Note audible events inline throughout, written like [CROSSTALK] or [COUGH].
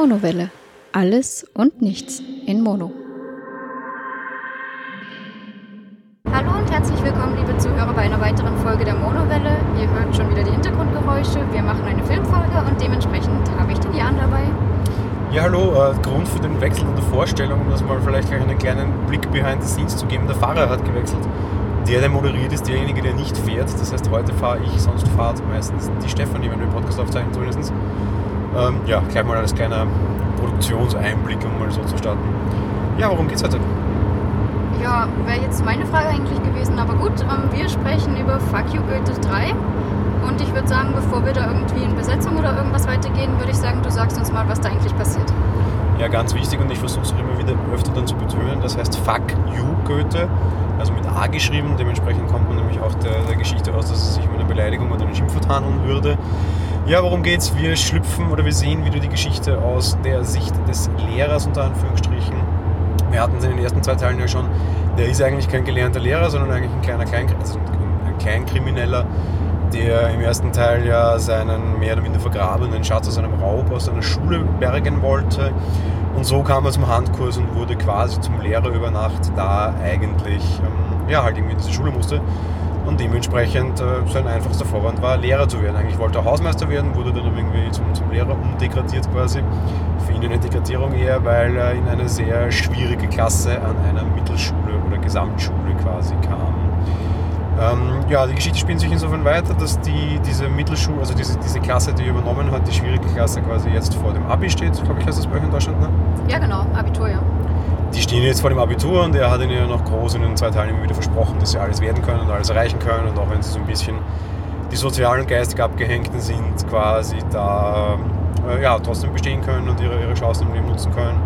Monowelle. Alles und nichts in Mono. Hallo und herzlich willkommen, liebe Zuhörer, bei einer weiteren Folge der Monowelle. Ihr hört schon wieder die Hintergrundgeräusche. Wir machen eine Filmfolge und dementsprechend habe ich den Jan dabei. Ja, hallo. Äh, Grund für den Wechsel in der Vorstellung, um das mal vielleicht gleich einen kleinen Blick behind the scenes zu geben. Der Fahrer hat gewechselt. Der, der moderiert, ist derjenige, der nicht fährt. Das heißt, heute fahre ich, sonst fahrt meistens die Stefanie, wenn wir den Podcast aufzeichnen zumindest. Ähm, ja, gleich mal als kleiner Produktionseinblick, um mal so zu starten. Ja, worum geht's heute? Ja, wäre jetzt meine Frage eigentlich gewesen, aber gut, ähm, wir sprechen über Fuck You Goethe 3. Und ich würde sagen, bevor wir da irgendwie in Besetzung oder irgendwas weitergehen, würde ich sagen, du sagst uns mal, was da eigentlich passiert. Ja, ganz wichtig und ich versuche es immer wieder öfter dann zu betonen, das heißt Fuck You Goethe, also mit A geschrieben, dementsprechend kommt man nämlich auch der, der Geschichte aus, dass es sich um eine Beleidigung oder einen Schimpfwort handeln würde. Ja, worum geht's? Wir schlüpfen oder wir sehen wieder die Geschichte aus der Sicht des Lehrers unter Anführungsstrichen. Wir hatten es in den ersten zwei Teilen ja schon. Der ist eigentlich kein gelernter Lehrer, sondern eigentlich ein kleiner Klein, also ein Kleinkrimineller, der im ersten Teil ja seinen mehr oder minder vergrabenen Schatz aus einem Raub aus seiner Schule bergen wollte. Und so kam er zum Handkurs und wurde quasi zum Lehrer über Nacht, da eigentlich ähm, ja, halt irgendwie in diese Schule musste und dementsprechend äh, sein einfachster Vorwand war, Lehrer zu werden. Eigentlich wollte er Hausmeister werden, wurde dann irgendwie zum, zum Lehrer umdegradiert quasi. Für ihn eine Degradierung eher, weil er in eine sehr schwierige Klasse an einer Mittelschule oder Gesamtschule quasi kam. Ähm, ja, die Geschichte spielt sich insofern weiter, dass die, diese Mittelschule, also diese, diese Klasse, die er übernommen hat, die schwierige Klasse quasi jetzt vor dem Abi steht, glaube ich, heißt das bei euch in Deutschland, ne? Ja, genau, Abitur, ja die stehen jetzt vor dem Abitur und er hat ihnen ja noch groß in den zwei Teilen immer wieder versprochen, dass sie alles werden können und alles erreichen können und auch wenn sie so ein bisschen die sozial und geistig abgehängten sind, quasi da äh, ja, trotzdem bestehen können und ihre, ihre Chancen im Leben nutzen können.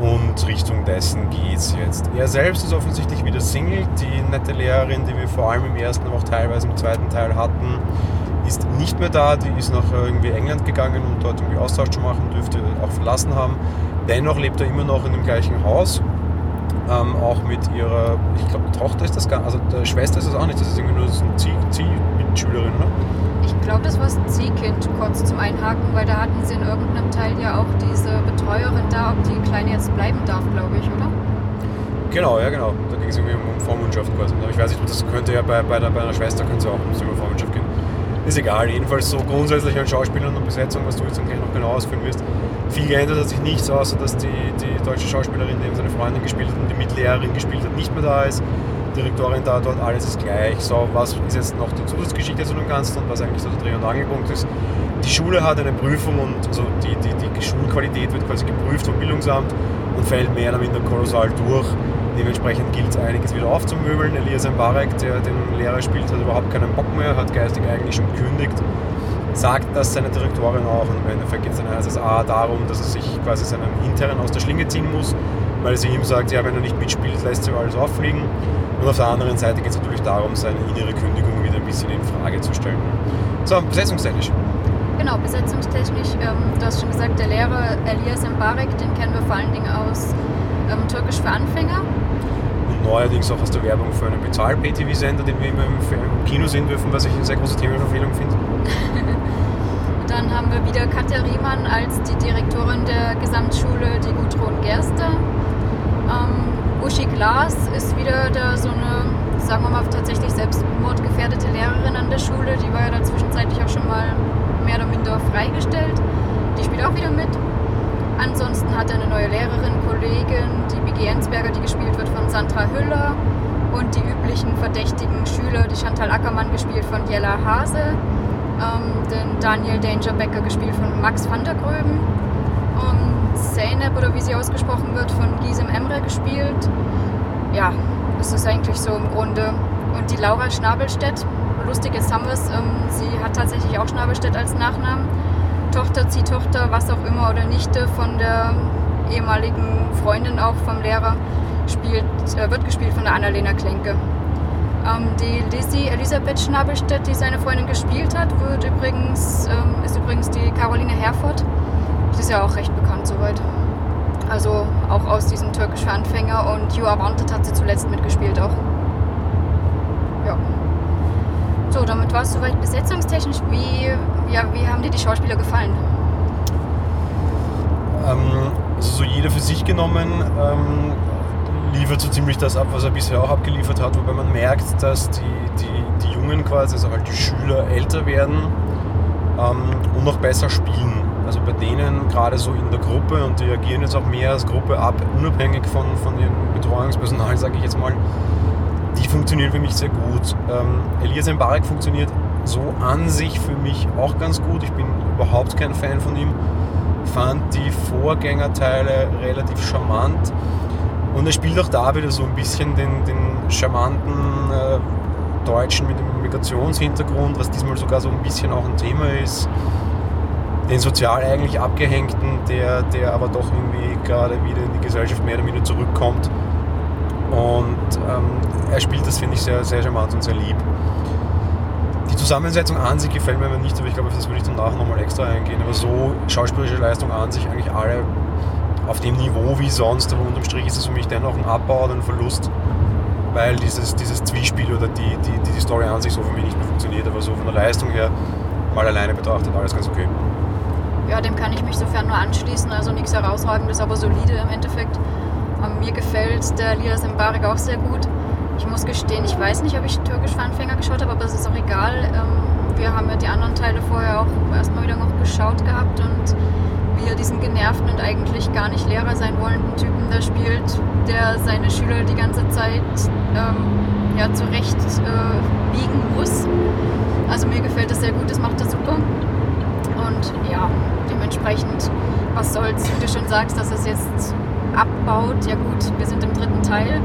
Und Richtung dessen geht es jetzt. Er selbst ist offensichtlich wieder Single. Die nette Lehrerin, die wir vor allem im ersten, aber auch teilweise im zweiten Teil hatten, ist nicht mehr da. Die ist nach irgendwie England gegangen und dort irgendwie Austausch zu machen, dürfte auch verlassen haben. Dennoch lebt er immer noch in dem gleichen Haus. Ähm, auch mit ihrer, ich glaube, Tochter ist das gar also der Schwester ist das auch nicht, das ist irgendwie nur so eine Zieh-Mitschülerin, ne? Ich glaube, das war das Ziehkind kurz zum Einhaken, weil da hatten sie in irgendeinem Teil ja auch diese Betreuerin da, ob die Kleine jetzt bleiben darf, glaube ich, oder? Genau, ja genau. Da ging es irgendwie um Vormundschaft quasi. Aber ich weiß nicht, das könnte ja bei, bei, der, bei einer Schwester könnte es auch um über Vormundschaft gehen. Ist egal, jedenfalls so grundsätzlich an Schauspielern und Besetzung, was du jetzt dann gleich noch genau ausführen wirst viel geändert hat sich nichts, außer dass die, die deutsche Schauspielerin, die eben seine Freundin gespielt hat und die Mitlehrerin gespielt hat, nicht mehr da ist. Direktorin da, dort alles ist gleich. So, was ist jetzt noch die Zusatzgeschichte zu dem Ganzen und was eigentlich so der Dreh- und Angelpunkt ist? Die Schule hat eine Prüfung und also die, die, die Schulqualität wird quasi geprüft vom Bildungsamt und fällt mehr oder minder kolossal durch. Dementsprechend gilt es einiges wieder aufzumöbeln. Elias Mbarek, der den Lehrer spielt, hat überhaupt keinen Bock mehr, hat geistig eigentlich schon gekündigt sagt das seine Direktorin auch. Und im Endeffekt geht es dann als A darum, dass er sich quasi seinen Hinteren aus der Schlinge ziehen muss, weil sie ihm sagt, ja, wenn er nicht mitspielt, lässt sie alles auffliegen. Und auf der anderen Seite geht es natürlich darum, seine innere Kündigung wieder ein bisschen in Frage zu stellen. So, besetzungstechnisch. Genau, besetzungstechnisch. Ähm, du hast schon gesagt, der Lehrer Elias Mbarek, den kennen wir vor allen Dingen aus ähm, Türkisch für Anfänger. Neuerdings auch aus der Werbung für einen Bezahl-PTV-Sender, den wir immer im Kino sehen dürfen, was ich eine sehr große Themenverfehlung finde. [LAUGHS] Dann haben wir wieder Katja Riemann als die Direktorin der Gesamtschule, die Gudrun Gerste. Ähm, Uschi Glas ist wieder da so eine, sagen wir mal, tatsächlich selbstmordgefährdete Lehrerin an der Schule. Die war ja da zwischenzeitlich auch schon mal mehr oder minder freigestellt. Die spielt auch wieder mit. Ansonsten hat er eine neue Lehrerin, Kollegin, die Biggie Ensberger, die gespielt wird von Sandra Hüller. Und die üblichen verdächtigen Schüler, die Chantal Ackermann gespielt von Jella Hase ähm, den Daniel Danger Becker gespielt von Max van der Gröben. Und Zeynep, oder wie sie ausgesprochen wird, von Gisem Emre gespielt. Ja, das ist eigentlich so im Grunde. Und die Laura Schnabelstedt, lustig jetzt haben wir es, ähm, sie hat tatsächlich auch Schnabelstedt als Nachnamen. Tochter, Ziehtochter, was auch immer, oder Nichte von der ehemaligen Freundin auch vom Lehrer, spielt, äh, wird gespielt von der Annalena Klenke. Ähm, die Lizzie Elisabeth Schnabelstedt, die seine Freundin gespielt hat, wird übrigens, ähm, ist übrigens die Caroline Herford. Die ist ja auch recht bekannt soweit. Also auch aus diesem Türkisch für Anfänger und You Are Wanted hat sie zuletzt mitgespielt auch. Ja. So, damit war es soweit besetzungstechnisch. Wie, ja, wie haben dir die Schauspieler gefallen? Ähm, also so jeder für sich genommen ähm, liefert so ziemlich das ab, was er bisher auch abgeliefert hat, wobei man merkt, dass die, die, die Jungen quasi, also halt die Schüler älter werden ähm, und noch besser spielen. Also bei denen gerade so in der Gruppe und die agieren jetzt auch mehr als Gruppe ab, unabhängig von, von ihrem Betreuungspersonal, sage ich jetzt mal, die funktionieren für mich sehr gut. Ähm, Elias Mbarek funktioniert so an sich für mich auch ganz gut. Ich bin überhaupt kein Fan von ihm. Fand die Vorgängerteile relativ charmant. Und er spielt auch da wieder so ein bisschen den, den charmanten äh, Deutschen mit dem Migrationshintergrund, was diesmal sogar so ein bisschen auch ein Thema ist. Den sozial eigentlich Abgehängten, der, der aber doch irgendwie gerade wieder in die Gesellschaft mehr oder weniger zurückkommt. Und ähm, er spielt das, finde ich, sehr, sehr charmant und sehr lieb. Die Zusammensetzung an sich gefällt mir nicht, aber ich glaube, das würde ich danach nochmal extra eingehen. Aber so schauspielerische Leistung an sich eigentlich alle auf dem Niveau wie sonst, aber unterm Strich ist es für mich dennoch ein Abbau oder ein Verlust, weil dieses, dieses Zwiespel oder die, die, die Story an sich so für mich nicht mehr funktioniert, aber so von der Leistung her mal alleine betrachtet alles ganz okay. Ja, dem kann ich mich sofern nur anschließen, also nichts herausragendes, aber solide im Endeffekt. Mir gefällt der Elias Mbarek auch sehr gut. Ich muss gestehen, ich weiß nicht, ob ich türkisch Anfänger geschaut habe, aber es ist auch egal. Ähm, wir haben ja die anderen Teile vorher auch erstmal wieder noch geschaut gehabt und wie er diesen genervten und eigentlich gar nicht Lehrer sein wollenden Typen da spielt, der seine Schüler die ganze Zeit ähm, ja, zurecht äh, biegen muss. Also mir gefällt das sehr gut, das macht er super. Und ja, dementsprechend, was soll's, wie du schon sagst, dass es jetzt abbaut. Ja gut, wir sind im dritten Teil.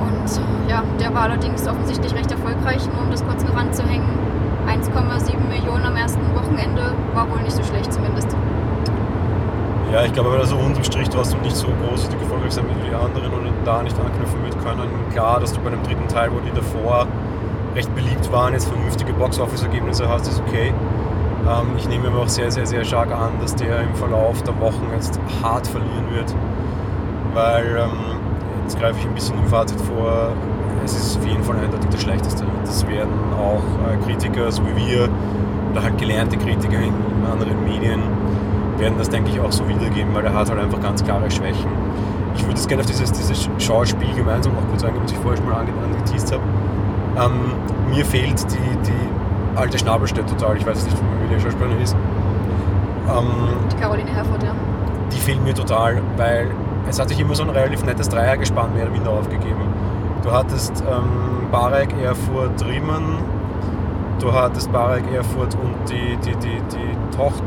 Und ja, der war allerdings offensichtlich recht erfolgreich, nur um das kurz noch ranzuhängen. 1,7 Millionen am ersten Wochenende war wohl nicht so schlecht zumindest. Ja, ich glaube aber, also unterm Strich trotzdem nicht so groß erfolgreich sein wie die anderen oder da nicht anknüpfen mit können. Klar, dass du bei dem dritten Teil, wo die davor recht beliebt waren, jetzt vernünftige Box-Office-Ergebnisse hast, ist okay. Ähm, ich nehme aber auch sehr, sehr, sehr stark an, dass der im Verlauf der Wochen jetzt hart verlieren wird, weil ähm, jetzt greife ich ein bisschen im Fazit vor, es ist auf jeden Fall eindeutig der schlechteste. Das werden auch äh, Kritiker, so wie wir, oder halt gelernte Kritiker in, in anderen Medien, werden das, denke ich, auch so wiedergeben, weil er hat halt einfach ganz klare Schwächen. Ich würde jetzt gerne auf dieses, dieses Schauspiel gemeinsam noch kurz eingehen, was ich vorher schon mal angeteased habe. Ähm, mir fehlt die, die alte Schnabelstedt total. Ich weiß nicht, wie die Schauspielerin ist. Ähm, die Caroline Herford, ja. Die fehlt mir total, weil es hat sich immer so ein relativ nettes Dreiergespann mehr oder minder aufgegeben. Du hattest ähm, Barek, Erfurt, Riemann, du hattest Barek, Erfurt und die, die, die, die Tochter,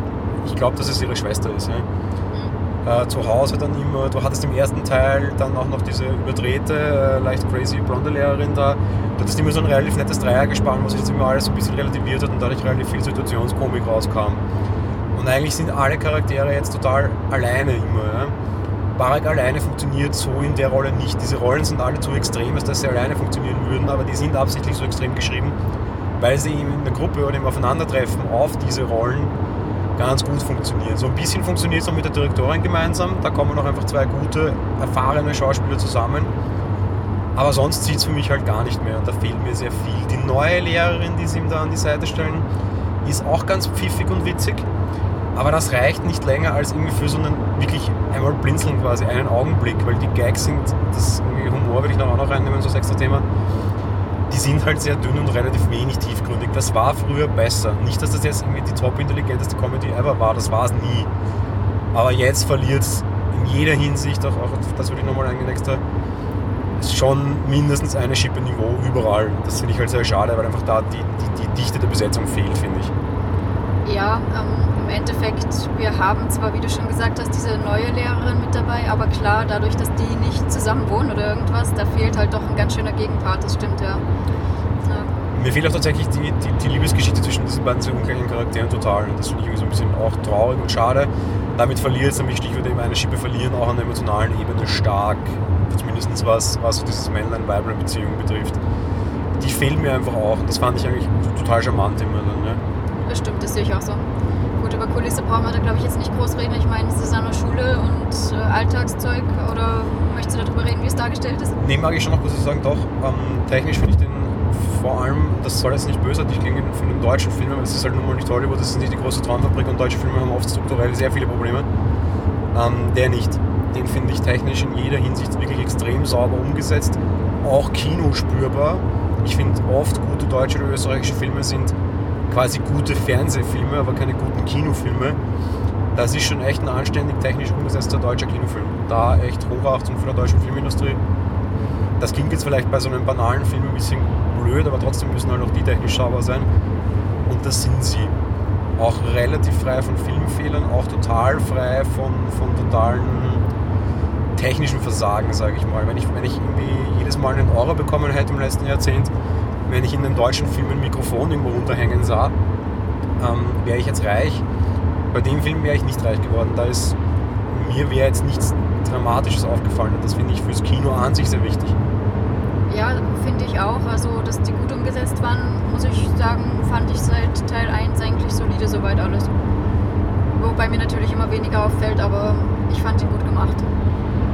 ich glaube, dass es ihre Schwester ist. Ja? Äh, zu Hause dann immer, du hattest im ersten Teil dann auch noch diese überdrehte, äh, leicht crazy blonde Lehrerin da. Du hattest immer so ein relativ nettes Dreiergespann, wo sich jetzt immer alles ein bisschen relativiert hat und dadurch relativ viel Situationskomik rauskam. Und eigentlich sind alle Charaktere jetzt total alleine immer. Ja? Barak alleine funktioniert so in der Rolle nicht. Diese Rollen sind alle zu extrem, als dass sie alleine funktionieren würden, aber die sind absichtlich so extrem geschrieben, weil sie eben in der Gruppe oder im Aufeinandertreffen auf diese Rollen ganz gut funktionieren. So ein bisschen funktioniert es auch mit der Direktorin gemeinsam. Da kommen auch einfach zwei gute, erfahrene Schauspieler zusammen. Aber sonst zieht es für mich halt gar nicht mehr und da fehlt mir sehr viel. Die neue Lehrerin, die sie ihm da an die Seite stellen, ist auch ganz pfiffig und witzig. Aber das reicht nicht länger als irgendwie für so einen wirklich einmal blinzeln quasi, einen Augenblick, weil die Gags sind, das Humor will ich noch auch noch reinnehmen, so extra Thema, die sind halt sehr dünn und relativ wenig tiefgründig. Das war früher besser. Nicht, dass das jetzt irgendwie die top intelligenteste Comedy ever war, das war es nie. Aber jetzt verliert es in jeder Hinsicht, auch, auch das würde ich nochmal ist schon mindestens eine Schippe Niveau überall. Das finde ich halt sehr schade, weil einfach da die, die, die Dichte der Besetzung fehlt, finde ich. Ja, ähm, Endeffekt, wir haben zwar, wie du schon gesagt hast, diese neue Lehrerin mit dabei, aber klar, dadurch, dass die nicht zusammen wohnen oder irgendwas, da fehlt halt doch ein ganz schöner Gegenpart, das stimmt, ja. ja. Mir fehlt auch tatsächlich die, die, die, Liebesgeschichte zwischen diesen beiden sehr ungleichen Charakteren total. Und das finde ich irgendwie so ein bisschen auch traurig und schade. Damit verliert es nämlich Stichwort eben eine Schippe verlieren, auch an der emotionalen Ebene stark. Zumindest was, was so dieses Männlein-Weiblein-Beziehung betrifft. Die fehlen mir einfach auch. Und das fand ich eigentlich total charmant immer dann. Ne? Das stimmt, das sehe ich auch so über Kulisse brauchen wir da, glaube ich, jetzt nicht groß reden. Ich meine, es ist an der Schule und äh, Alltagszeug. Oder möchtest du darüber reden, wie es dargestellt ist? Nee, mag ich schon noch kurz sagen, doch. Ähm, technisch finde ich den vor allem, das soll jetzt nicht bösartig klingen von den deutschen Filmen, aber es ist halt nun mal nicht Hollywood, das ist nicht die große Traumfabrik und deutsche Filme haben oft strukturell sehr viele Probleme. Ähm, der nicht. Den finde ich technisch in jeder Hinsicht wirklich extrem sauber umgesetzt. Auch Kino spürbar. Ich finde oft gute deutsche oder österreichische Filme sind quasi gute Fernsehfilme, aber keine guten Kinofilme. Das ist schon echt ein anständig technisch umgesetzter deutscher Kinofilm. Da echt Hochachtung für der deutschen Filmindustrie. Das klingt jetzt vielleicht bei so einem banalen Film ein bisschen blöd, aber trotzdem müssen halt auch die technisch sauber sein. Und das sind sie. Auch relativ frei von Filmfehlern, auch total frei von, von totalen technischen Versagen, sage ich mal. Wenn ich, wenn ich irgendwie jedes Mal einen Euro bekommen hätte im letzten Jahrzehnt, wenn ich in einem deutschen Film ein Mikrofon irgendwo runterhängen sah, ähm, wäre ich jetzt reich. Bei dem Film wäre ich nicht reich geworden. Da ist mir wäre jetzt nichts Dramatisches aufgefallen. Und das finde ich fürs Kino an sich sehr wichtig. Ja, finde ich auch. Also, dass die gut umgesetzt waren, muss ich sagen, fand ich seit Teil 1 eigentlich solide soweit alles. Wobei mir natürlich immer weniger auffällt, aber ich fand ihn gut gemacht.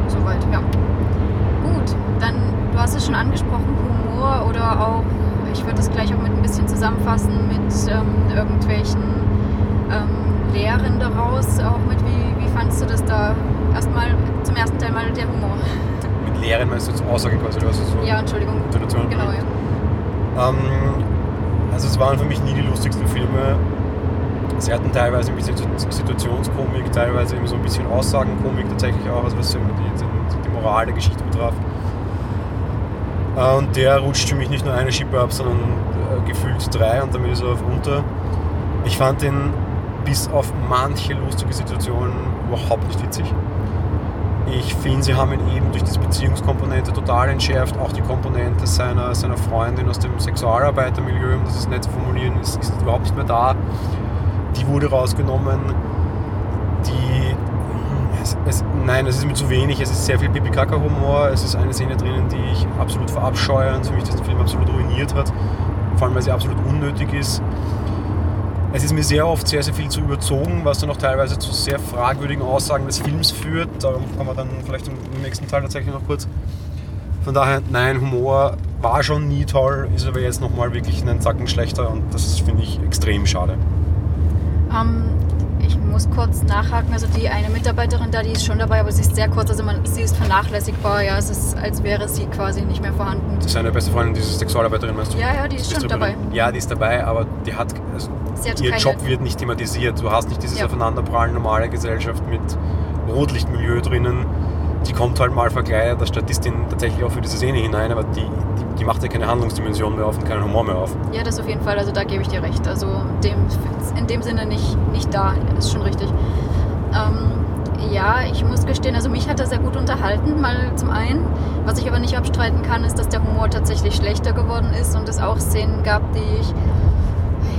Soweit, ja. Gut, dann, du hast es schon angesprochen, Humor oder auch, ich würde das gleich auch mit ein bisschen zusammenfassen, mit ähm, irgendwelchen ähm, Lehren daraus, auch mit wie, wie fandst du das da? Erstmal zum ersten Teil mal der Humor. [LAUGHS] Mit Lehren meinst du jetzt Aussage quasi, oder was so? Ja, Entschuldigung. Situation? Genau, ja. Ähm, also es waren für mich nie die lustigsten Filme. Sie hatten teilweise ein bisschen Situationskomik, teilweise eben so ein bisschen Aussagenkomik tatsächlich auch, also was die, die, die Moral der Geschichte betraf. Äh, und der rutscht für mich nicht nur eine Schippe ab, sondern äh, gefühlt drei und damit ist er auf unter. Ich fand den bis auf manche lustige Situationen überhaupt nicht witzig. Ich finde, sie haben ihn eben durch diese Beziehungskomponente total entschärft. Auch die Komponente seiner, seiner Freundin aus dem Sexualarbeitermilieu, um das nett zu formulieren, ist, ist überhaupt nicht mehr da. Die wurde rausgenommen. Es, nein, es ist mir zu wenig. Es ist sehr viel Pipi-Kaka-Humor. Es ist eine Szene drinnen, die ich absolut verabscheue und für mich diesen Film absolut ruiniert hat. Vor allem, weil sie absolut unnötig ist. Es ist mir sehr oft sehr, sehr viel zu überzogen, was dann auch teilweise zu sehr fragwürdigen Aussagen des Films führt. Darum kommen wir dann vielleicht im nächsten Teil tatsächlich noch kurz. Von daher, nein, Humor war schon nie toll, ist aber jetzt nochmal wirklich einen Zacken schlechter und das finde ich extrem schade. Ähm, muss kurz nachhaken. Also die eine Mitarbeiterin da, die ist schon dabei, aber sie ist sehr kurz. Also man, sie ist vernachlässigbar. Ja, es ist, als wäre sie quasi nicht mehr vorhanden. Das ist seine beste Freundin, diese Sexualarbeiterin, meinst du? Ja, ja, die ist schon dabei. Ja, die ist dabei, aber die hat, also hat ihr Job wird nicht thematisiert. Du hast nicht dieses Ja. Aufeinanderprallen normale Gesellschaft mit Rotlichtmilieu drinnen. Die kommt halt mal verkleidet als Statistin tatsächlich auch für diese Szene hinein, aber die, die, macht ja keine Handlungsdimension mehr auf und keinen Humor mehr auf. Ja, das auf jeden Fall. Also da gebe ich dir recht. Also dem, in dem Sinne nicht, nicht da. Ist schon richtig. Ähm, ja, ich muss gestehen, also mich hat er sehr gut unterhalten, mal zum einen. Was ich aber nicht abstreiten kann, ist, dass der Humor tatsächlich schlechter geworden ist und es auch Szenen gab, die ich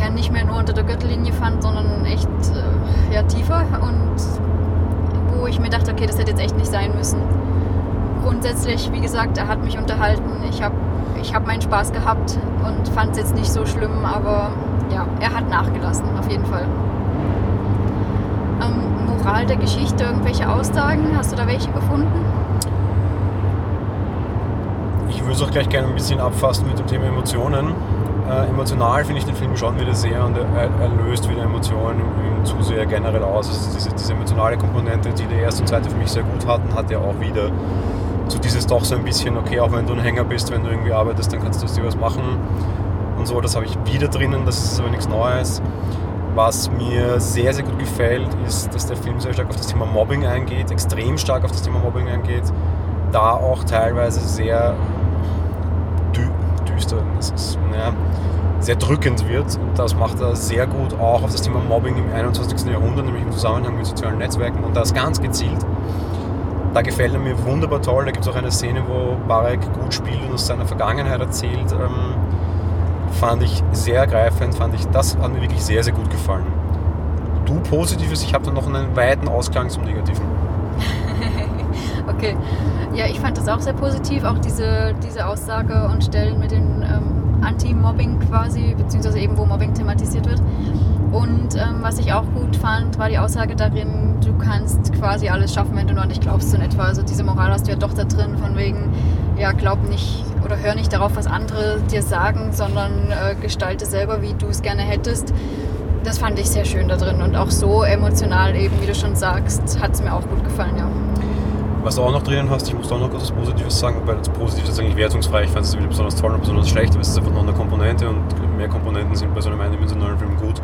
ja nicht mehr nur unter der Gürtellinie fand, sondern echt äh, ja, tiefer und wo ich mir dachte, okay, das hätte jetzt echt nicht sein müssen. Grundsätzlich, wie gesagt, er hat mich unterhalten. Ich habe ich hab meinen Spaß gehabt und fand es jetzt nicht so schlimm, aber ja, er hat nachgelassen, auf jeden Fall. Ähm, Moral der Geschichte, irgendwelche Aussagen, hast du da welche gefunden? Ich würde es auch gleich gerne ein bisschen abfassen mit dem Thema Emotionen. Äh, emotional finde ich den Film schon wieder sehr und er, er löst wieder Emotionen im, im Zuseher generell aus. Also diese, diese emotionale Komponente, die der erste und zweite für mich sehr gut hatten, hat er auch wieder. So dieses doch so ein bisschen, okay, auch wenn du ein Hänger bist, wenn du irgendwie arbeitest, dann kannst du dir was machen und so. Das habe ich wieder drinnen, das ist aber nichts Neues. Was mir sehr, sehr gut gefällt, ist, dass der Film sehr stark auf das Thema Mobbing eingeht, extrem stark auf das Thema Mobbing eingeht. Da auch teilweise sehr dü düster, das ist, naja, sehr drückend wird. Und das macht er sehr gut auch auf das Thema Mobbing im 21. Jahrhundert, nämlich im Zusammenhang mit sozialen Netzwerken und das ganz gezielt. Da gefällt er mir wunderbar toll. Da gibt es auch eine Szene, wo Barek gut spielt und aus seiner Vergangenheit erzählt. Ähm, fand ich sehr ergreifend, fand ich, das hat mir wirklich sehr, sehr gut gefallen. Du Positives, ich habe da noch einen weiten Ausklang zum Negativen. [LAUGHS] Okay. Ja, ich fand das auch sehr positiv, auch diese, diese Aussage und Stellen mit dem ähm, Anti-Mobbing quasi, beziehungsweise eben wo Mobbing thematisiert wird. Und ähm, was ich auch gut fand, war die Aussage darin, du kannst quasi alles schaffen, wenn du an dich glaubst, in etwa. Also diese Moral hast du ja doch da drin, von wegen, ja, glaub nicht oder hör nicht darauf, was andere dir sagen, sondern äh, gestalte selber, wie du es gerne hättest. das fand ich sehr schön da drin und auch so emotional eben, wie du schon sagst, hat es mir auch gut gefallen, ja. Was du auch noch drinnen hast, ich muss auch noch etwas Positives sagen, weil das Positive ist eigentlich wertungsfrei. Ich fand es wieder besonders toll und besonders schlecht, aber es ist einfach noch eine Komponente und mehr Komponenten sind bei so einem eindimensionalen Film gut.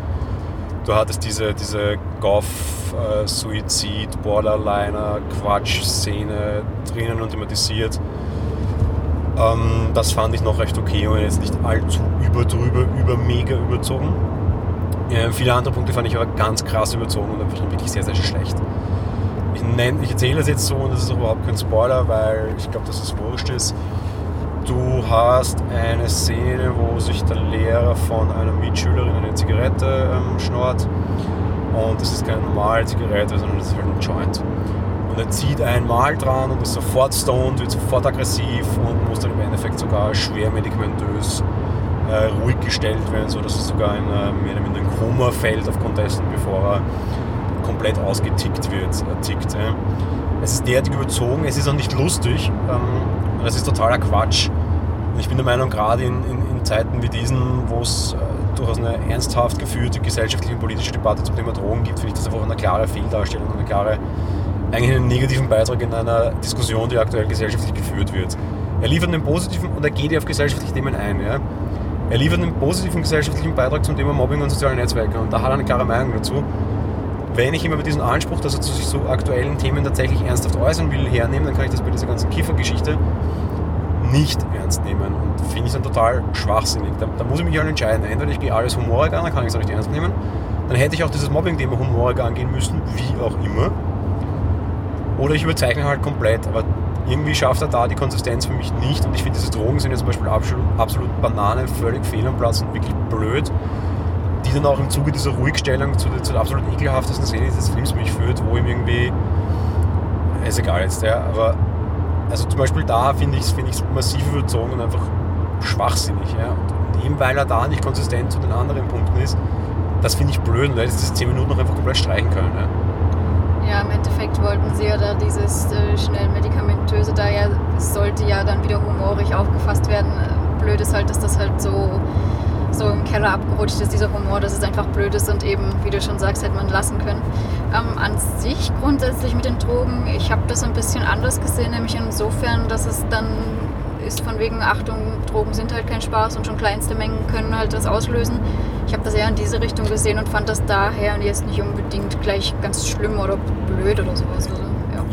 Du hattest diese, diese Goff-Suizid, Borderliner, Quatsch-Szene drinnen und thematisiert. Ähm, das fand ich noch recht okay und jetzt nicht allzu überdrüber, über mega überzogen. Äh, viele andere Punkte fand ich aber ganz krass überzogen und einfach wirklich sehr, sehr schlecht. Ich, nenn, ich erzähle das jetzt so und das ist überhaupt kein Spoiler, weil ich glaube, dass es wurscht ist. Du hast eine Szene, wo sich der Lehrer von einer Mitschülerin eine Zigarette ähm, schnort. Und das ist keine normale Zigarette, sondern das ist halt ein Joint. Und er zieht einmal dran und ist sofort stoned, wird sofort aggressiv und muss dann im Endeffekt sogar schwer medikamentös äh, ruhig gestellt werden, sodass er sogar in äh, mehr oder minder ein Koma fällt aufgrund dessen, bevor er komplett ausgetickt wird. Äh, tickt, äh. Es ist derartig überzogen, es ist auch nicht lustig. Ähm, das ist totaler Quatsch. Und ich bin der Meinung, gerade in, in, in Zeiten wie diesen, wo es äh, durchaus eine ernsthaft geführte gesellschaftliche und politische Debatte zum Thema Drogen gibt, finde ich das einfach eine klare Fehldarstellung eine klare, eigentlich einen negativen Beitrag in einer Diskussion, die aktuell gesellschaftlich geführt wird. Er liefert einen positiven und er geht ja auf gesellschaftliche Themen ein. Ja? Er liefert einen positiven gesellschaftlichen Beitrag zum Thema Mobbing und soziale Netzwerke und da hat er eine klare Meinung dazu. Wenn ich immer mit diesem Anspruch, dass er zu sich so aktuellen Themen tatsächlich ernsthaft äußern will, hernehmen, dann kann ich das bei dieser ganzen Kiffergeschichte nicht ernst nehmen. Und finde ich dann total schwachsinnig. Da, da, muss ich mich halt entscheiden. Entweder ich gehe alles humorig an, dann kann ich es auch nicht ernst nehmen. Dann hätte ich auch dieses Mobbing-Thema humorig angehen müssen, wie auch immer. Oder ich überzeichne halt komplett. Aber irgendwie schafft er da die Konsistenz für mich nicht. Und ich finde, diese Drogen sind jetzt zum Beispiel absolut, absolut Banane, völlig fehl am Platz und wirklich blöd dann auch im Zuge dieser Ruhigstellung zu, zu der absolut ekelhaftesten Szene dieses Films mich führt, wo ihm irgendwie. Ist egal jetzt, ja, aber. Also zum Beispiel da finde ich es find massiv überzogen und einfach schwachsinnig. Ja. Und eben weil er da nicht konsistent zu den anderen Punkten ist, das finde ich blöd und hätte diese 10 Minuten noch einfach komplett streichen können. Ja. ja, im Endeffekt wollten sie ja da dieses äh, schnell medikamentöse, da ja, sollte ja dann wieder humorig aufgefasst werden. Blöd ist halt, dass das halt so so im Keller abgerutscht ist, dieser Humor, dass es einfach blöd ist und eben, wie du schon sagst, hätte man lassen können. Ähm, an sich grundsätzlich mit den Drogen, ich habe das ein bisschen anders gesehen, nämlich insofern, dass es dann ist von wegen, Achtung, Drogen sind halt kein Spaß und schon kleinste Mengen können halt das auslösen. Ich habe das eher in diese Richtung gesehen und fand das daher jetzt nicht unbedingt gleich ganz schlimm oder blöd oder sowas. Also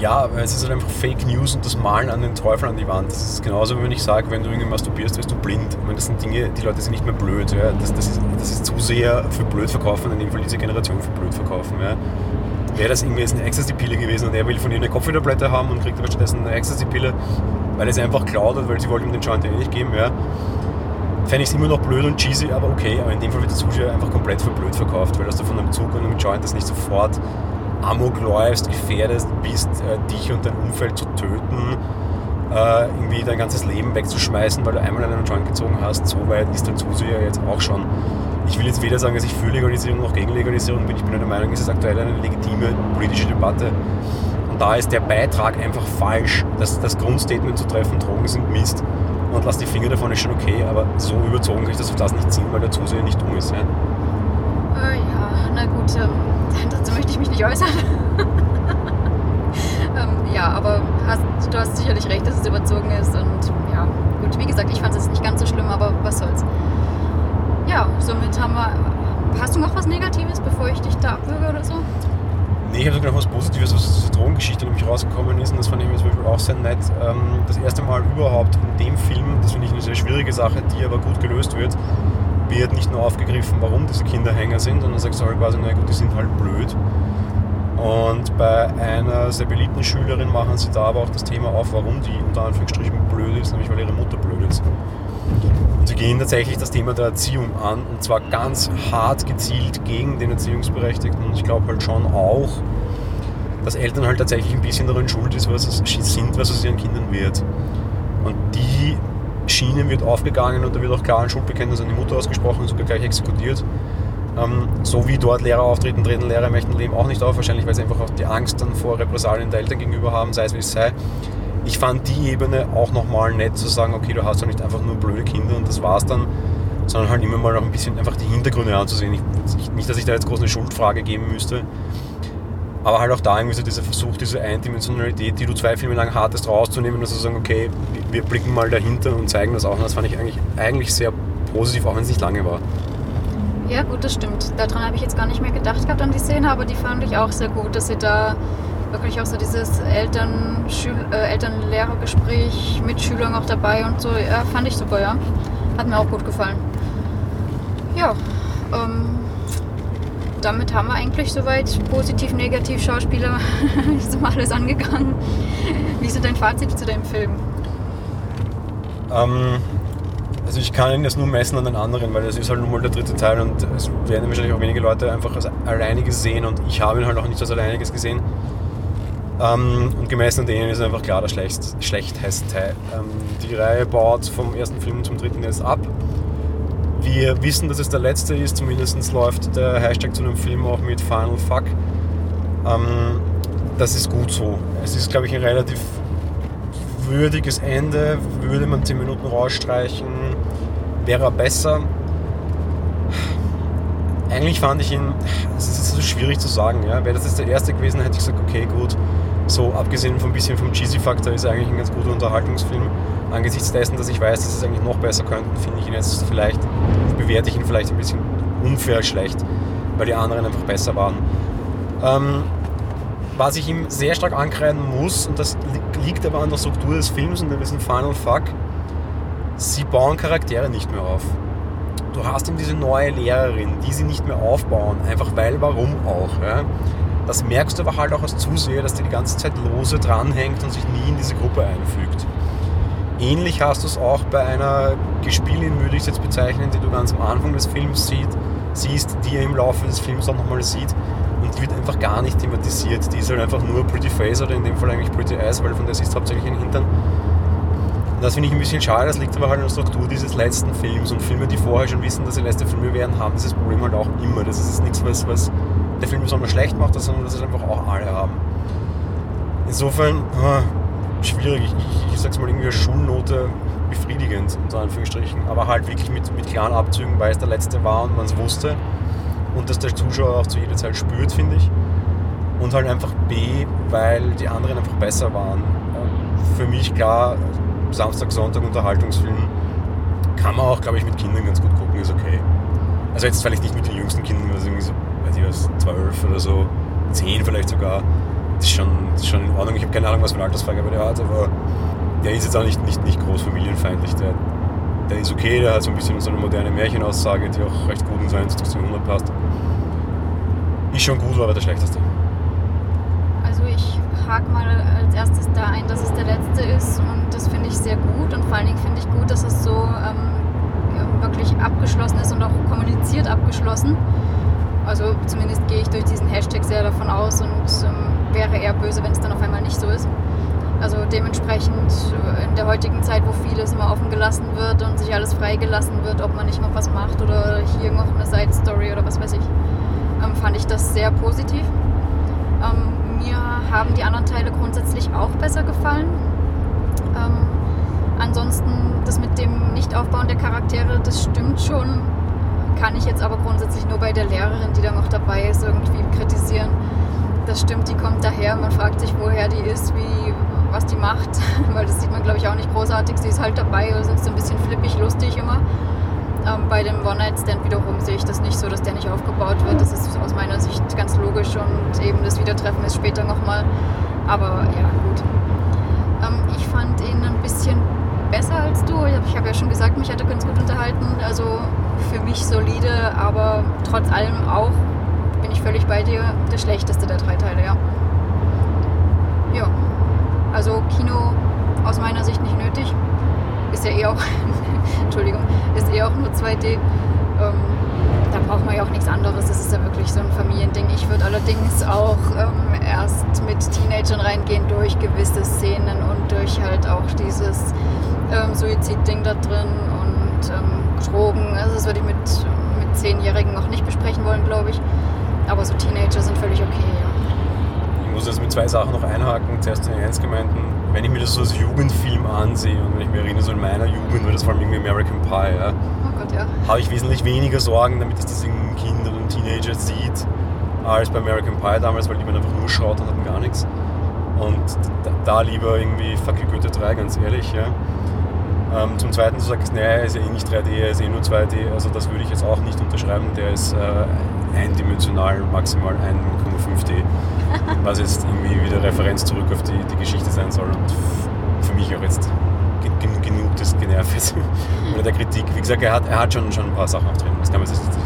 ja, es ist halt einfach Fake News und das Malen an den Teufel an die Wand. Das ist genauso, wie wenn ich sage, wenn du irgendwie masturbierst, wirst du blind. Ich meine, das sind Dinge, die Leute sind nicht mehr blöd. Ja. Das, das, ist, das ist zu sehr für blöd verkaufen, in dem Fall diese Generation für blöd verkaufen. Ja. Wäre das irgendwie eine Ecstasy-Pille gewesen und er will von ihr eine Kopfhörerplatte haben und kriegt aber stattdessen eine Ecstasy-Pille, weil er sie einfach klaut hat, weil sie wollte ihm den Joint eh nicht geben, ja. Fände ich es immer noch blöd und cheesy, aber okay. Aber in dem Fall wird der Zuschauer einfach komplett für blöd verkauft, weil das du von einem Zug und einem Joint das nicht sofort Amok läufst, gefährdest bist, äh, dich und dein Umfeld zu töten, äh, irgendwie dein ganzes Leben wegzuschmeißen, weil du einmal einen Joint gezogen hast, so weit ist der Zuseher jetzt auch schon. Ich will jetzt weder sagen, dass ich für Legalisierung noch gegen Legalisierung bin. Ich bin der Meinung, es ist aktuell eine legitime politische Debatte. Und da ist der Beitrag einfach falsch. Das, das Grundstatement zu treffen, Drogen sind Mist und lass die Finger davon, ist schon okay, aber so überzogen kann ich das auf das nicht ziehen, weil der Zuseher nicht dumm ist. Ja, na gut. Ähm dazu möchte ich mich nicht äußern. [LAUGHS] ähm, ja, aber hast, du hast sicherlich recht, dass es überzogen ist. Und ja, gut, wie gesagt, ich fand es nicht ganz so schlimm, aber was soll's. Ja, somit haben wir. Hast du noch was Negatives, bevor ich dich da abwürge oder so? Nee, ich habe sogar noch was Positives, was aus dieser Drogengeschichte nämlich rausgekommen ist. Und das fand ich mir zum Beispiel auch sehr nett. Ähm, das erste Mal überhaupt in dem Film, das finde ich eine sehr schwierige Sache, die aber gut gelöst wird, wird nicht nur aufgegriffen, warum diese Kinder Hänger sind, sondern sagst du halt quasi, na gut, die sind halt blöd. Und bei einer sehr beliebten Schülerin machen sie da aber auch das Thema auf, warum die unter Anführungsstrichen blöd ist, nämlich weil ihre Mutter blöd ist. Und sie gehen tatsächlich das Thema der Erziehung an und zwar ganz hart gezielt gegen den Erziehungsberechtigten. Und ich glaube halt schon auch, dass Eltern halt tatsächlich ein bisschen daran schuld ist, was es sind, was aus ihren Kindern wird. Und die Schiene wird aufgegangen und da wird auch klar ein Schuldbekenntnis an die Mutter ausgesprochen und sogar gleich exekutiert. Ähm, so wie dort Lehrer auftreten, treten Lehrer im echten Leben auch nicht auf, wahrscheinlich weil sie einfach auch die Angst dann vor Repressalien der Eltern gegenüber haben, sei es wie es sei. Ich fand die Ebene auch nochmal nett zu sagen, okay, du hast doch nicht einfach nur blöde Kinder und das war's dann, sondern halt immer mal auch ein bisschen einfach die Hintergründe anzusehen. Ich, nicht, dass ich da jetzt groß eine Schuldfrage geben müsste, aber halt auch da irgendwie so dieser Versuch, diese Eindimensionalität, die du zwei Filme lang hattest, rauszunehmen und zu sagen, okay, wir blicken mal dahinter und zeigen das auch. Und das fand ich eigentlich, eigentlich sehr positiv, auch wenn es nicht lange war. Ja, gut, das stimmt. Daran habe ich jetzt gar nicht mehr gedacht gehabt an die Szene, aber die fand ich auch sehr gut, dass sie da wirklich auch so dieses Eltern, äh, Eltern-Lehrer-Gespräch mit Schülern auch dabei und so, ja, fand ich super, ja. Hat mir auch gut gefallen. Ja, ähm, damit haben wir eigentlich soweit positiv, negativ Schauspieler [LAUGHS] sind wir alles angegangen. Wie ist dein Fazit zu deinem Film? Ähm, also ich kann ihn jetzt nur messen an den anderen, weil das ist halt nun mal der dritte Teil und es werden wahrscheinlich auch wenige Leute einfach als alleiniges sehen und ich habe ihn halt auch nicht als alleiniges gesehen. Ähm, und gemessen an denen ist einfach klar der schlecht, schlechteste Teil. Ähm, die Reihe baut vom ersten Film zum dritten jetzt ab. Wir wissen, dass es der letzte ist, zumindest läuft der Hashtag zu dem Film auch mit Final Fuck. Ähm, das ist gut so. Es ist, glaube ich, ein relativ würdiges Ende. Würde man 10 Minuten rausstreichen, wäre er besser. Eigentlich fand ich ihn, es ist so schwierig zu sagen, ja. Wäre das jetzt der erste gewesen, hätte ich gesagt, okay, gut. So, abgesehen von bisschen vom Cheesy-Faktor, ist er eigentlich ein ganz guter Unterhaltungsfilm angesichts dessen, dass ich weiß, dass es eigentlich noch besser könnten, finde ich ihn jetzt vielleicht, bewerte ich ihn vielleicht ein bisschen unfair schlecht, weil die anderen einfach besser waren. Ähm, was ich ihm sehr stark ankreiden muss, und das liegt aber an der Struktur des Films und in diesem Final Fuck, sie bauen Charaktere nicht mehr auf. Du hast ihm diese neue Lehrerin, die sie nicht mehr aufbauen, einfach weil, warum auch. Ja? Das merkst du aber halt auch als Zuseher, dass die die ganze Zeit lose dranhängt und sich nie in diese Gruppe einfügt. Ähnlich hast du es auch bei einer Gespielin, würde ich es jetzt bezeichnen, die du ganz am Anfang des Films sieht, siehst, die er im Laufe des Films auch nochmal sieht. Die wird einfach gar nicht thematisiert. Die ist halt einfach nur Pretty Face oder in dem Fall eigentlich Pretty Eyes, weil von der siehst du hauptsächlich den Hintern. Und das finde ich ein bisschen schade, das liegt aber halt an der Struktur dieses letzten Films. Und Filme, die vorher schon wissen, dass sie letzte Filme werden, haben dieses Problem halt auch immer. Das ist nichts, was, was der Film besonders schlecht macht, sondern dass es einfach auch alle haben. Insofern, schwierig. Ich, ich sag's mal irgendwie eine Schulnote befriedigend, unter Anführungsstrichen. Aber halt wirklich mit, mit klaren Abzügen, weil es der letzte war und man es wusste. Und dass der Zuschauer auch zu jeder Zeit spürt, finde ich. Und halt einfach B, weil die anderen einfach besser waren. Für mich klar, Samstag, Sonntag Unterhaltungsfilm kann man auch, glaube ich, mit Kindern ganz gut gucken, ist okay. Also jetzt vielleicht nicht mit den jüngsten Kindern, also irgendwie so, weiß ich was, 12 oder so, 10 vielleicht sogar das ist schon, das ist schon in Ordnung. Ich habe keine Ahnung, was für eine Altersfreigabe der hat, aber der ist jetzt auch nicht, nicht, nicht groß familienfeindlich. Der, der ist okay, der hat so ein bisschen so eine moderne Märchenaussage, die auch recht gut in sein Jahrhundert passt. Ist schon gut, war aber der schlechteste. Also ich hake mal als erstes da ein, dass es der letzte ist und das finde ich sehr gut und vor allen Dingen finde ich gut, dass es so ähm, wirklich abgeschlossen ist und auch kommuniziert abgeschlossen. Also zumindest gehe ich durch diesen Hashtag sehr davon aus und ähm, wäre eher böse, wenn es dann auf einmal nicht so ist. Also dementsprechend äh, in der heutigen Zeit, wo vieles immer offen gelassen wird und sich alles freigelassen wird, ob man nicht noch was macht oder hier noch eine Side Story oder was weiß ich, ähm, fand ich das sehr positiv. Ähm, mir haben die anderen Teile grundsätzlich auch besser gefallen. Ähm, ansonsten das mit dem Nichtaufbauen der Charaktere, das stimmt schon. Kann ich jetzt aber grundsätzlich nur bei der Lehrerin, die da noch dabei ist, irgendwie kritisieren das stimmt, die kommt daher. Man fragt sich, woher die ist, wie, was die macht, [LAUGHS] weil das sieht man, glaube ich, auch nicht großartig. Sie ist halt dabei, also ist so ein bisschen flippig, lustig immer. Ähm, bei dem One-Night-Stand wiederum sehe ich das nicht so, dass der nicht aufgebaut wird. Das ist aus meiner Sicht ganz logisch und eben das Wiedertreffen ist später nochmal. Aber ja, gut. Ähm, ich fand ihn ein bisschen besser als du. Ich habe ja schon gesagt, mich hat er ganz gut unterhalten. Also für mich solide, aber trotz allem auch bin ich völlig bei dir. Der schlechteste der drei Teile. Ja. Also Kino aus meiner Sicht nicht nötig. Ist ja eh auch, [LAUGHS] Entschuldigung, ist eh auch nur 2D. Ähm, da braucht man ja auch nichts anderes. Das ist ja wirklich so ein Familiending. Ich würde allerdings auch ähm, erst mit Teenagern reingehen durch gewisse Szenen und durch halt auch dieses ähm, Suizidding da drin und ähm, Drogen. Also das würde ich mit, mit Zehnjährigen noch nicht besprechen wollen, glaube ich. Aber so Teenager sind völlig okay, ja. Ich muss jetzt mit zwei Sachen noch einhaken. Zuerst den ernst gemeinten wenn ich mir das so als Jugendfilm ansehe und wenn ich mir erinnere, so in meiner Jugend war das vor allem irgendwie American Pie, ja, Oh Gott, ja. habe ich wesentlich weniger Sorgen, damit das das irgendein Kind oder ein Teenager sieht, als bei American Pie damals, weil die man einfach nur schaut und hatten gar nichts. Und da, da lieber irgendwie Fuck you Goethe 3, ganz ehrlich, ja. Ähm, zum Zweiten, du sagst, naja, er ist ja eh nicht 3D, er ist eh nur 2D, also das würde ich jetzt auch nicht unterschreiben, der ist äh, eindimensional, maximal 1,5D, [LAUGHS] was jetzt irgendwie wieder Referenz zurück auf die, die Geschichte sein soll und für mich auch jetzt gen- gen- genug des Generves [LAUGHS] oder der Kritik. Wie gesagt, er hat, er hat schon, schon ein paar Sachen auch drin, das kann man jetzt nicht sagen.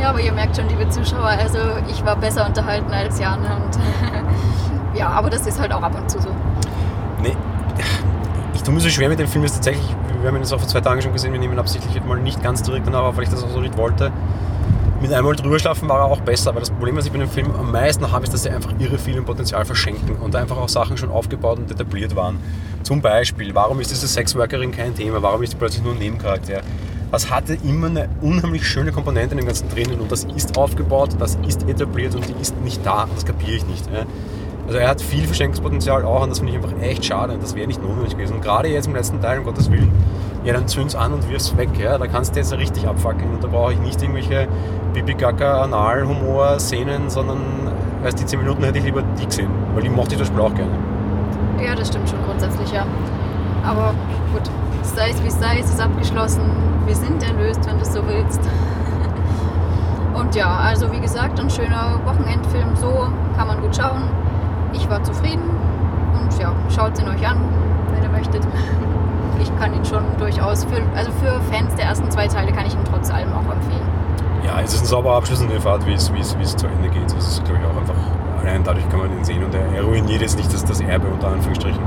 Ja, aber ihr merkt schon, liebe Zuschauer, also ich war besser unterhalten als Jan und [LAUGHS] ja, aber das ist halt auch ab und zu so. Nee, ich tue mir so schwer mit dem Film, ist tatsächlich, wir haben ihn jetzt auch vor zwei Tagen schon gesehen, wir nehmen ihn absichtlich mal nicht ganz direkt danach auf, weil ich das auch so nicht wollte. Mit einmal drüber schlafen war er auch besser, aber das Problem, was ich bei dem Film am meisten habe, ist, dass sie einfach irre viel Potenzial verschenken und einfach auch Sachen schon aufgebaut und etabliert waren. Zum Beispiel, warum ist diese Sexworkerin kein Thema? Warum ist die plötzlich nur ein Nebencharakter? Das hatte immer eine unheimlich schöne Komponente in dem Ganzen drinnen und das ist aufgebaut, das ist etabliert und die ist nicht da. Das kapiere ich nicht. Also er hat viel Verschenkungspotenzial auch und das finde ich einfach echt schade das wäre nicht notwendig gewesen. Und gerade jetzt im letzten Teil, um Gottes Willen, ja dann zünd's an und wirf's weg. Ja. Da kannst du jetzt richtig abfackeln und da brauche ich nicht irgendwelche Bibi-Gaga, Anal-Humor-Szenen, sondern weißt, die 10 Minuten hätte ich lieber die gesehen, weil die mochte ich das Spiel auch gerne. Ja, das stimmt schon grundsätzlich, ja. Aber gut, sei es wie sei, es ist abgeschlossen. Wir sind erlöst, wenn du es so willst. [LAUGHS] Und ja, also wie gesagt, ein schöner Wochenendfilm, so kann man gut schauen. Ich war zufrieden und ja, schaut ihn euch an, wenn ihr möchtet. Ich kann ihn schon durchaus, für, also für Fans der ersten zwei Teile kann ich ihn trotz allem auch empfehlen. Ja, es ist ein sauberer Abschluss und ihr erfahrt, wie es, wie es, wie es zu Ende geht. Das ist, glaube ich, auch einfach, allein dadurch kann man ihn sehen und er, er ruiniert jetzt nicht das, das Erbe unter Anführungsstrichen,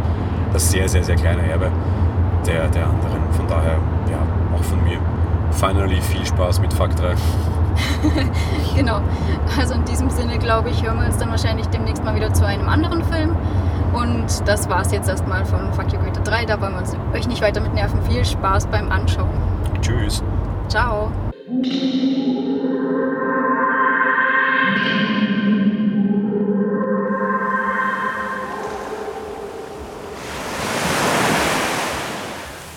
das sehr, sehr, sehr kleine Erbe der, der anderen. Von daher, ja, auch von mir. Finally viel Spaß mit Fakt 3. [LAUGHS] Genau. Also in diesem Sinne, glaube ich, hören wir uns dann wahrscheinlich demnächst mal wieder zu einem anderen Film. Und das war es jetzt erstmal von Fuck You Goethe 3. Da wollen wir uns euch nicht weiter mit nerven. Viel Spaß beim Anschauen. Tschüss. Ciao.